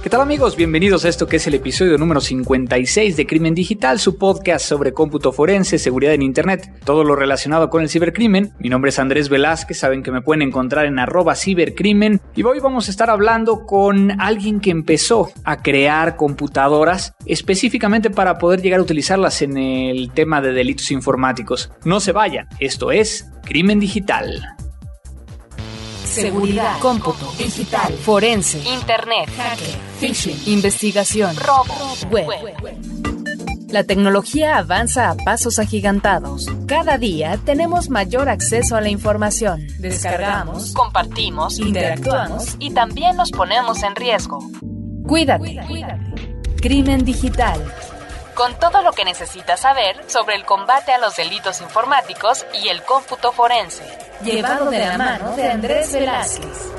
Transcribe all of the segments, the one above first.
¿Qué tal amigos? Bienvenidos a esto que es el episodio número 56 de Crimen Digital, su podcast sobre cómputo forense, seguridad en Internet, todo lo relacionado con el cibercrimen. Mi nombre es Andrés Velázquez, saben que me pueden encontrar en arroba cibercrimen y hoy vamos a estar hablando con alguien que empezó a crear computadoras específicamente para poder llegar a utilizarlas en el tema de delitos informáticos. No se vayan, esto es Crimen Digital. Seguridad, cómputo, digital, forense, internet, hacker, phishing, investigación, robo, web. La tecnología avanza a pasos agigantados. Cada día tenemos mayor acceso a la información. Descargamos, compartimos, interactuamos y también nos ponemos en riesgo. Cuídate. Crimen digital. Con todo lo que necesitas saber sobre el combate a los delitos informáticos y el cómputo forense. Llevado de la mano de Andrés Velázquez.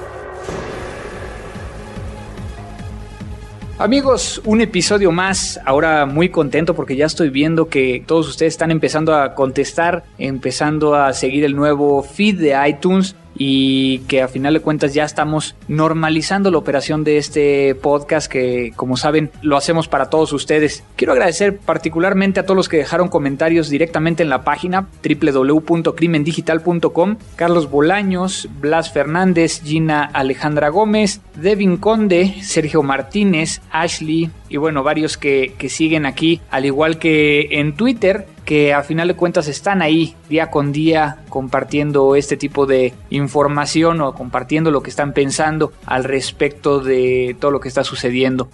Amigos, un episodio más, ahora muy contento porque ya estoy viendo que todos ustedes están empezando a contestar, empezando a seguir el nuevo feed de iTunes y que a final de cuentas ya estamos normalizando la operación de este podcast que como saben lo hacemos para todos ustedes. Quiero agradecer particularmente a todos los que dejaron comentarios directamente en la página www.crimendigital.com, Carlos Bolaños, Blas Fernández, Gina Alejandra Gómez, Devin Conde, Sergio Martínez, Ashley y bueno, varios que, que siguen aquí, al igual que en Twitter que a final de cuentas están ahí día con día compartiendo este tipo de información o compartiendo lo que están pensando al respecto de todo lo que está sucediendo.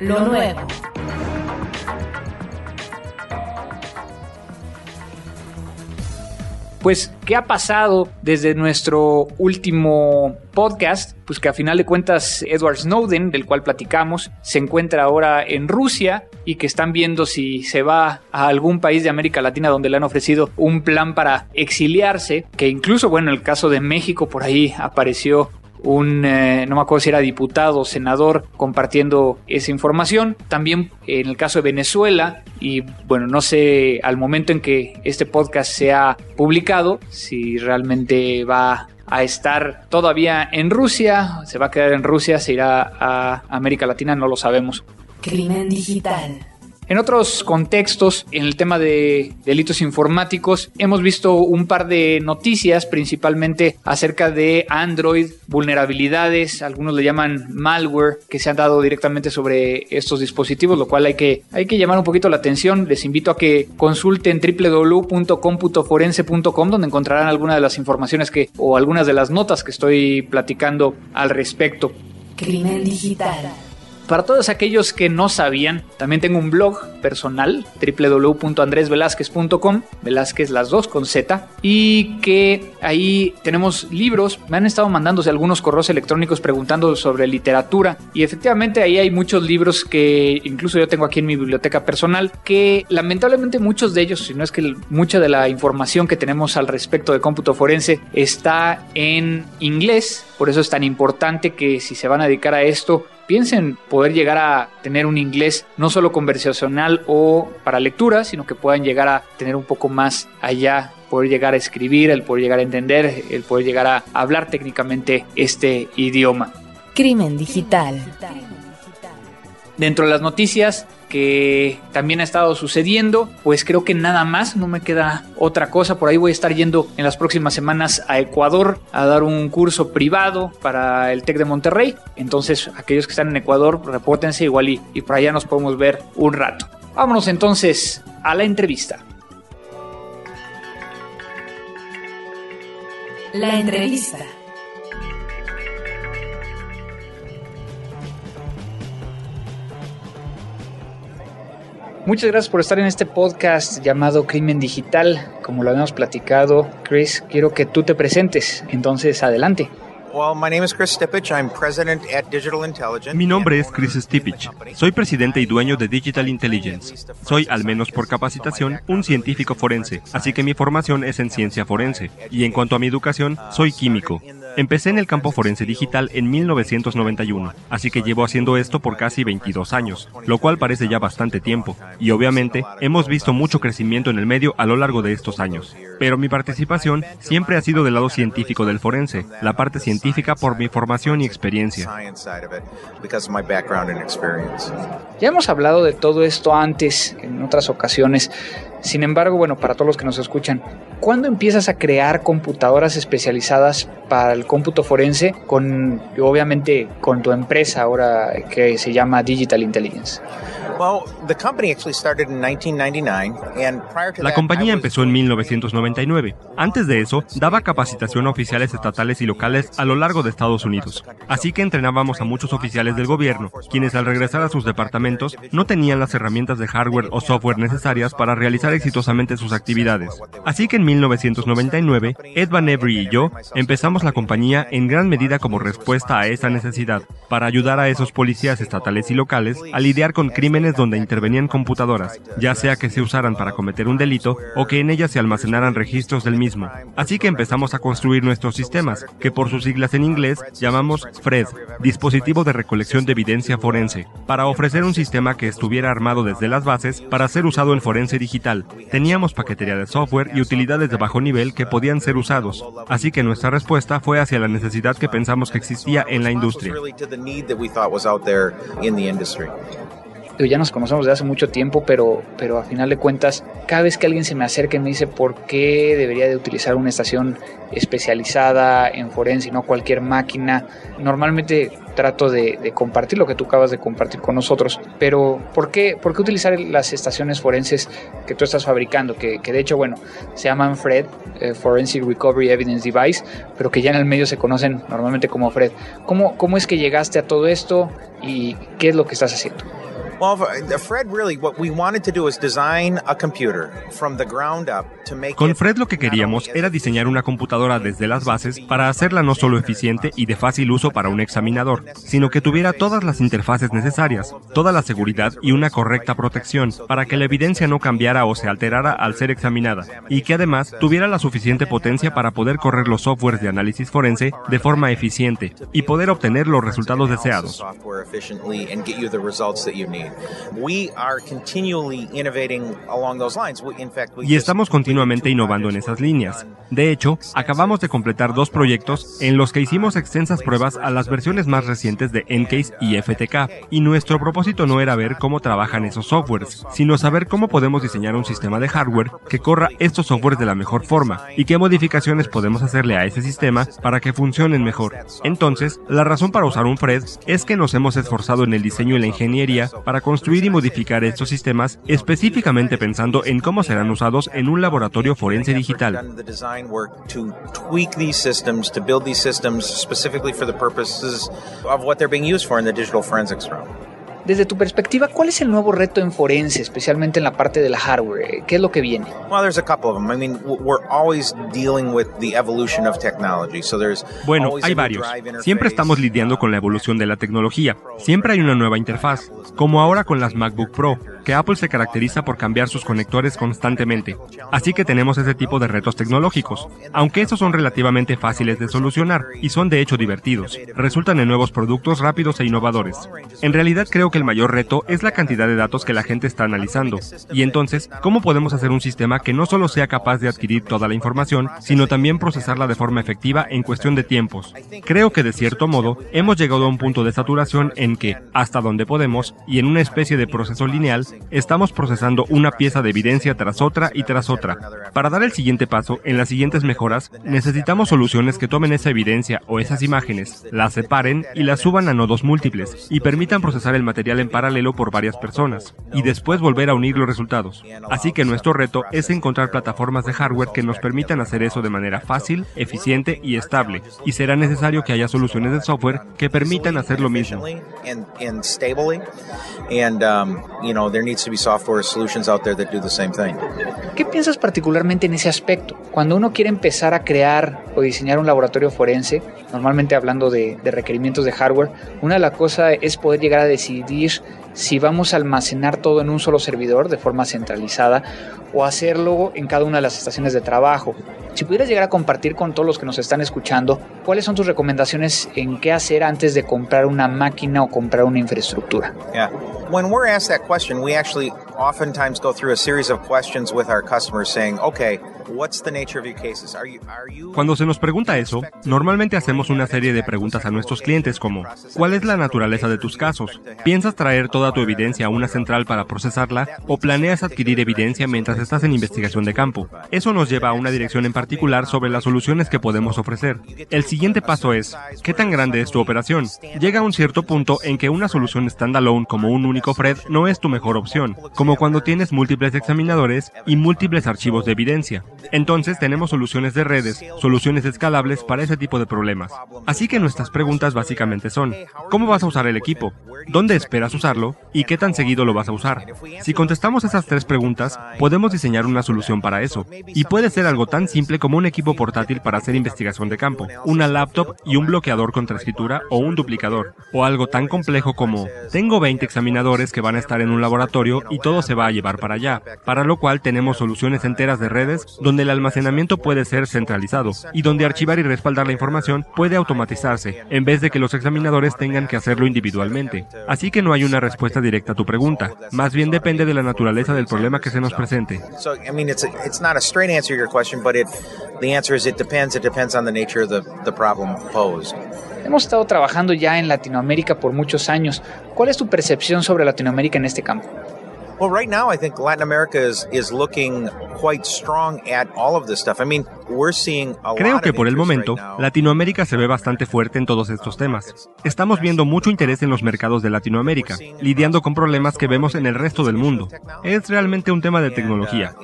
Lo nuevo. Pues, ¿qué ha pasado desde nuestro último podcast? Pues que a final de cuentas Edward Snowden, del cual platicamos, se encuentra ahora en Rusia y que están viendo si se va a algún país de América Latina donde le han ofrecido un plan para exiliarse, que incluso, bueno, en el caso de México por ahí apareció un, eh, no me acuerdo si era diputado o senador compartiendo esa información. También en el caso de Venezuela, y bueno, no sé al momento en que este podcast sea publicado, si realmente va a estar todavía en Rusia, se va a quedar en Rusia, se irá a América Latina, no lo sabemos. Crimen digital. En otros contextos, en el tema de delitos informáticos, hemos visto un par de noticias, principalmente acerca de Android, vulnerabilidades, algunos le llaman malware, que se han dado directamente sobre estos dispositivos, lo cual hay que, hay que llamar un poquito la atención. Les invito a que consulten www.computoforense.com, donde encontrarán algunas de las informaciones que, o algunas de las notas que estoy platicando al respecto. Crimen digital. Para todos aquellos que no sabían, también tengo un blog personal, www.andresvelazquez.com, Velázquez las dos con Z, y que ahí tenemos libros, me han estado mandándose algunos correos electrónicos preguntando sobre literatura, y efectivamente ahí hay muchos libros que incluso yo tengo aquí en mi biblioteca personal, que lamentablemente muchos de ellos, si no es que mucha de la información que tenemos al respecto de cómputo forense está en inglés, por eso es tan importante que si se van a dedicar a esto, piensen poder llegar a tener un inglés no solo conversacional o para lectura, sino que puedan llegar a tener un poco más allá, poder llegar a escribir, el poder llegar a entender, el poder llegar a hablar técnicamente este idioma. Crimen digital. Dentro de las noticias que también ha estado sucediendo, pues creo que nada más, no me queda otra cosa. Por ahí voy a estar yendo en las próximas semanas a Ecuador a dar un curso privado para el TEC de Monterrey. Entonces, aquellos que están en Ecuador, repórtense igual y, y por allá nos podemos ver un rato. Vámonos entonces a la entrevista. La entrevista. Muchas gracias por estar en este podcast llamado Crimen Digital. Como lo habíamos platicado, Chris, quiero que tú te presentes. Entonces, adelante. Mi nombre es Chris Stipich. Soy presidente y dueño de Digital Intelligence. Soy, al menos por capacitación, un científico forense, así que mi formación es en ciencia forense. Y en cuanto a mi educación, soy químico. Empecé en el campo forense digital en 1991, así que llevo haciendo esto por casi 22 años, lo cual parece ya bastante tiempo, y obviamente hemos visto mucho crecimiento en el medio a lo largo de estos años. Pero mi participación siempre ha sido del lado científico del forense, la parte científica por mi formación y experiencia. Ya hemos hablado de todo esto antes, en otras ocasiones. Sin embargo, bueno, para todos los que nos escuchan, ¿cuándo empiezas a crear computadoras especializadas para el cómputo forense con, obviamente, con tu empresa ahora que se llama Digital Intelligence? La compañía empezó en 1999. Antes de eso, daba capacitación a oficiales estatales y locales a lo largo de Estados Unidos. Así que entrenábamos a muchos oficiales del gobierno, quienes al regresar a sus departamentos no tenían las herramientas de hardware o software necesarias para realizar exitosamente sus actividades. Así que en 1999, Ed Van Every y yo empezamos la compañía en gran medida como respuesta a esa necesidad, para ayudar a esos policías estatales y locales a lidiar con crímenes donde intervenían computadoras, ya sea que se usaran para cometer un delito o que en ellas se almacenaran registros del mismo. Así que empezamos a construir nuestros sistemas, que por sus siglas en inglés llamamos FRED, Dispositivo de Recolección de Evidencia Forense, para ofrecer un sistema que estuviera armado desde las bases para ser usado en forense digital. Teníamos paquetería de software y utilidades de bajo nivel que podían ser usados, así que nuestra respuesta fue hacia la necesidad que pensamos que existía en la industria ya nos conocemos de hace mucho tiempo, pero, pero a final de cuentas, cada vez que alguien se me acerca y me dice por qué debería de utilizar una estación especializada en forense y no cualquier máquina, normalmente trato de, compartir lo que tú acabas de compartir con nosotros, pero ¿por qué, por qué utilizar las estaciones forenses que tú estás fabricando? Que, que de hecho, bueno, se llaman FRED, eh, Forensic Recovery Evidence Device, pero que ya en el medio se conocen normalmente como FRED. ¿Cómo, ¿Cómo es que llegaste a todo esto y qué es lo que estás haciendo? Con Fred lo que queríamos era diseñar una computadora desde las bases para hacerla no solo eficiente y de fácil uso para un examinador, sino que tuviera todas las interfaces necesarias, toda la seguridad y una correcta protección para que la evidencia no cambiara o se alterara al ser examinada, y que además tuviera la suficiente potencia para poder correr los softwares de análisis forense de forma eficiente y poder obtener los resultados deseados. Y estamos continuamente innovando en esas líneas. De hecho, acabamos de completar dos proyectos en los que hicimos extensas pruebas a las versiones más recientes de Encase y FTK, y nuestro propósito no era ver cómo trabajan esos softwares, sino saber cómo podemos diseñar un sistema de hardware que corra estos softwares de la mejor forma y qué modificaciones podemos hacerle a ese sistema para que funcionen mejor. Entonces, la razón para usar un FRED es que nos hemos esforzado en el diseño y la ingeniería para construir y modificar estos sistemas específicamente pensando en cómo serán usados en un laboratorio forense digital. Desde tu perspectiva, ¿cuál es el nuevo reto en forense, especialmente en la parte de la hardware? ¿Qué es lo que viene? Bueno, hay varios. Siempre estamos lidiando con la evolución de la tecnología. Siempre hay una nueva interfaz, como ahora con las MacBook Pro, Apple se caracteriza por cambiar sus conectores constantemente. Así que tenemos ese tipo de retos tecnológicos, aunque esos son relativamente fáciles de solucionar y son de hecho divertidos. Resultan en nuevos productos rápidos e innovadores. En realidad creo que el mayor reto es la cantidad de datos que la gente está analizando. Y entonces, ¿cómo podemos hacer un sistema que no solo sea capaz de adquirir toda la información, sino también procesarla de forma efectiva en cuestión de tiempos? Creo que de cierto modo hemos llegado a un punto de saturación en que, hasta donde podemos, y en una especie de proceso lineal, estamos procesando una pieza de evidencia tras otra y tras otra. Para dar el siguiente paso, en las siguientes mejoras, necesitamos soluciones que tomen esa evidencia o esas imágenes, las separen y las suban a nodos múltiples, y permitan procesar el material en paralelo por varias personas y después volver a unir los resultados. Así que nuestro reto es encontrar plataformas de hardware que nos permitan hacer eso de manera fácil, eficiente y estable. Y será necesario que haya soluciones de software que permitan hacer lo mismo. ¿Qué piensas particularmente en ese aspecto? Cuando uno quiere empezar a crear o diseñar un laboratorio forense, normalmente hablando de requerimientos de hardware, una de las cosas es poder llegar a decidir si vamos a almacenar todo en un solo servidor de forma centralizada o hacerlo en cada una de las estaciones de trabajo. Si pudieras llegar a compartir con todos los que nos están escuchando, ¿cuáles son tus recomendaciones en qué hacer antes de comprar una máquina o comprar una infraestructura? Yeah. When we're asked that question, we actually oftentimes go through a series of questions with our customers saying, okay, cuando se nos pregunta eso, normalmente hacemos una serie de preguntas a nuestros clientes como, ¿cuál es la naturaleza de tus casos? ¿Piensas traer toda tu evidencia a una central para procesarla o planeas adquirir evidencia mientras estás en investigación de campo? Eso nos lleva a una dirección en particular sobre las soluciones que podemos ofrecer. El siguiente paso es, ¿qué tan grande es tu operación? Llega a un cierto punto en que una solución standalone como un único Fred no es tu mejor opción, como cuando tienes múltiples examinadores y múltiples archivos de evidencia. Entonces tenemos soluciones de redes, soluciones escalables para ese tipo de problemas. Así que nuestras preguntas básicamente son, ¿cómo vas a usar el equipo? ¿Dónde esperas usarlo? ¿Y qué tan seguido lo vas a usar? Si contestamos esas tres preguntas, podemos diseñar una solución para eso. Y puede ser algo tan simple como un equipo portátil para hacer investigación de campo, una laptop y un bloqueador contra escritura o un duplicador. O algo tan complejo como, tengo 20 examinadores que van a estar en un laboratorio y todo se va a llevar para allá, para lo cual tenemos soluciones enteras de redes donde el almacenamiento puede ser centralizado y donde archivar y respaldar la información puede automatizarse, en vez de que los examinadores tengan que hacerlo individualmente. Así que no hay una respuesta directa a tu pregunta, más bien depende de la naturaleza del problema que se nos presente. Hemos estado trabajando ya en Latinoamérica por muchos años. ¿Cuál es tu percepción sobre Latinoamérica en este campo? Well, right now, I think Latin America is, is looking quite strong at all of this stuff. I mean, we're seeing a Creo que por el momento, Latinoamérica se ve bastante fuerte en todos estos temas. Estamos viendo mucho interés en los mercados de Latinoamérica, lidiando con problemas que vemos en el resto del mundo. Es realmente un tema de tecnología.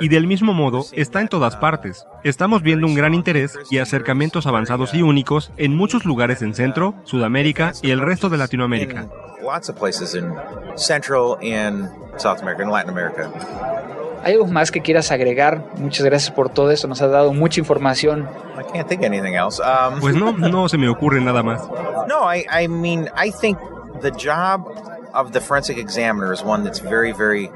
Y del mismo modo, está en todas partes. Estamos viendo un gran interés y acercamientos avanzados y únicos en muchos lugares en Centro, Sudamérica y el resto de Latinoamérica. ¿Hay algo más que quieras agregar? Muchas gracias por todo esto, nos has dado mucha información. Um, pues no, no se me ocurre nada más. No, I, I mean, I think the job of the forensic examiner is one that's very, very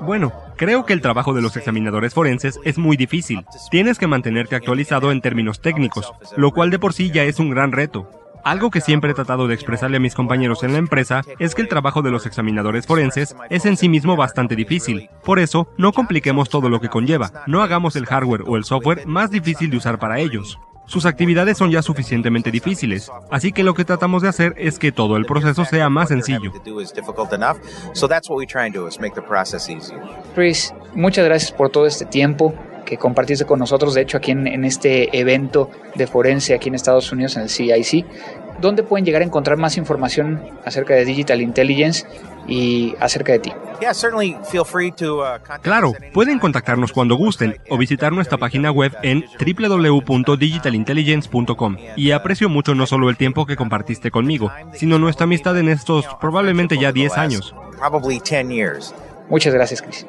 bueno, creo que el trabajo de los examinadores forenses es muy difícil. Tienes que mantenerte actualizado en términos técnicos, lo cual de por sí ya es un gran reto. Algo que siempre he tratado de expresarle a mis compañeros en la empresa es que el trabajo de los examinadores forenses es en sí mismo bastante difícil. Por eso, no compliquemos todo lo que conlleva, no hagamos el hardware o el software más difícil de usar para ellos. Sus actividades son ya suficientemente difíciles, así que lo que tratamos de hacer es que todo el proceso sea más sencillo. Chris, muchas gracias por todo este tiempo que compartiste con nosotros, de hecho aquí en, en, este evento de forense aquí en Estados Unidos, en el CIC. ¿Dónde pueden llegar a encontrar más información acerca de Digital Intelligence y acerca de ti? Uh, claro, pueden contactarnos cuando gusten o visitar nuestra página web en www.digitalintelligence.com. Y aprecio mucho no solo el tiempo que compartiste conmigo, sino nuestra amistad en estos probablemente ya 10 años. Muchas gracias, Chris.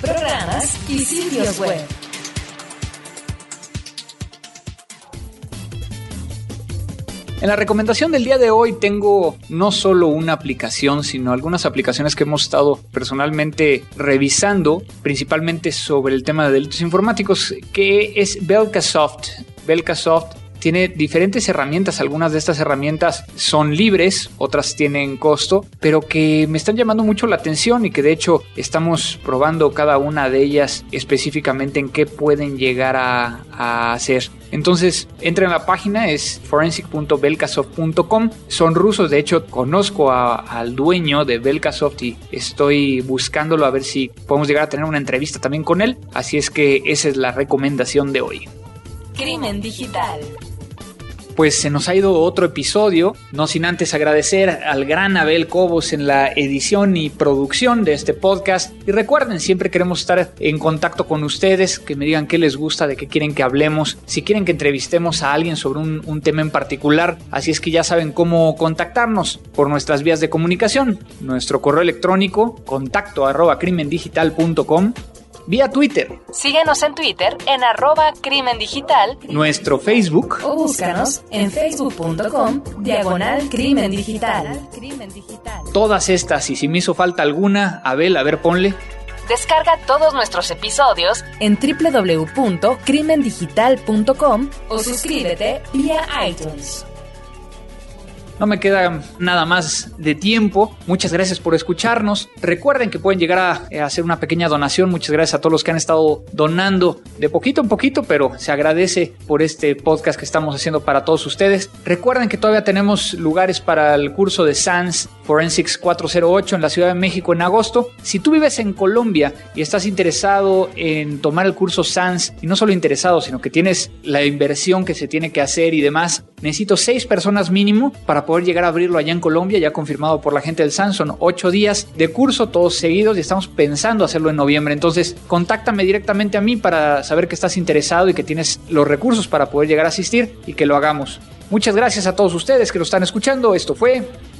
Programas y sitios web. En la recomendación del día de hoy tengo no solo una aplicación, sino algunas aplicaciones que hemos estado personalmente revisando, principalmente sobre el tema de delitos informáticos, que es Belkasoft. Belkasoft tiene diferentes herramientas. Algunas de estas herramientas son libres, otras tienen costo, pero que me están llamando mucho la atención y que de hecho estamos probando cada una de ellas específicamente en qué pueden llegar a, hacer. Entonces, entra en la página, es forensic.belkasoft.com. Son rusos, de hecho, conozco al dueño de Belkasoft y estoy buscándolo a ver si podemos llegar a tener una entrevista también con él. Así es que esa es la recomendación de hoy. Crimen digital pues se nos ha ido otro episodio, no sin antes agradecer al gran Abel Cobos en la edición y producción de este podcast. Y recuerden, siempre queremos estar en contacto con ustedes, que me digan qué les gusta, de qué quieren que hablemos, si quieren que entrevistemos a alguien sobre un, tema en particular. Así es que ya saben cómo contactarnos por nuestras vías de comunicación. Nuestro correo electrónico, contacto arroba crimendigital.com vía Twitter. Síguenos en Twitter en arroba crimen digital, nuestro Facebook o búscanos en facebook.com diagonal crimen digital. Todas estas y si me hizo falta alguna, Abel, a ver, ponle. Descarga todos nuestros episodios en www.crimendigital.com o suscríbete vía iTunes. No me queda nada más de tiempo. Muchas gracias por escucharnos. Recuerden que pueden llegar a, eh, hacer una pequeña donación. Muchas gracias a todos los que han estado donando de poquito en poquito, pero se agradece por este podcast que estamos haciendo para todos ustedes. Recuerden que todavía tenemos lugares para el curso de SANS Forensics 408 en la Ciudad de México en agosto. Si tú vives en Colombia y estás interesado en tomar el curso SANS, y no solo interesado, sino que tienes la inversión que se tiene que hacer y demás, necesito seis personas mínimo para poder llegar a abrirlo allá en Colombia, ya confirmado por la gente del Samsung. Ocho días de curso, todos seguidos, y estamos pensando hacerlo en noviembre. Entonces, contáctame directamente a mí para saber que estás interesado y que tienes los recursos para poder llegar a asistir y que lo hagamos. Muchas gracias a todos ustedes que lo están escuchando. Esto fue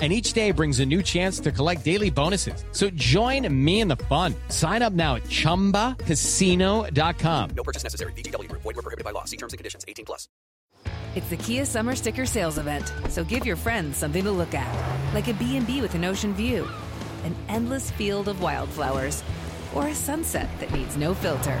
and each day brings a new chance to collect daily bonuses. So join me in the fun. Sign up now at ChumbaCasino.com. No purchase necessary. VGW. Void were prohibited by law. See terms and conditions. 18 plus. It's the Kia Summer Sticker Sales Event, so give your friends something to look at, like a B&B with an ocean view, an endless field of wildflowers, or a sunset that needs no filter.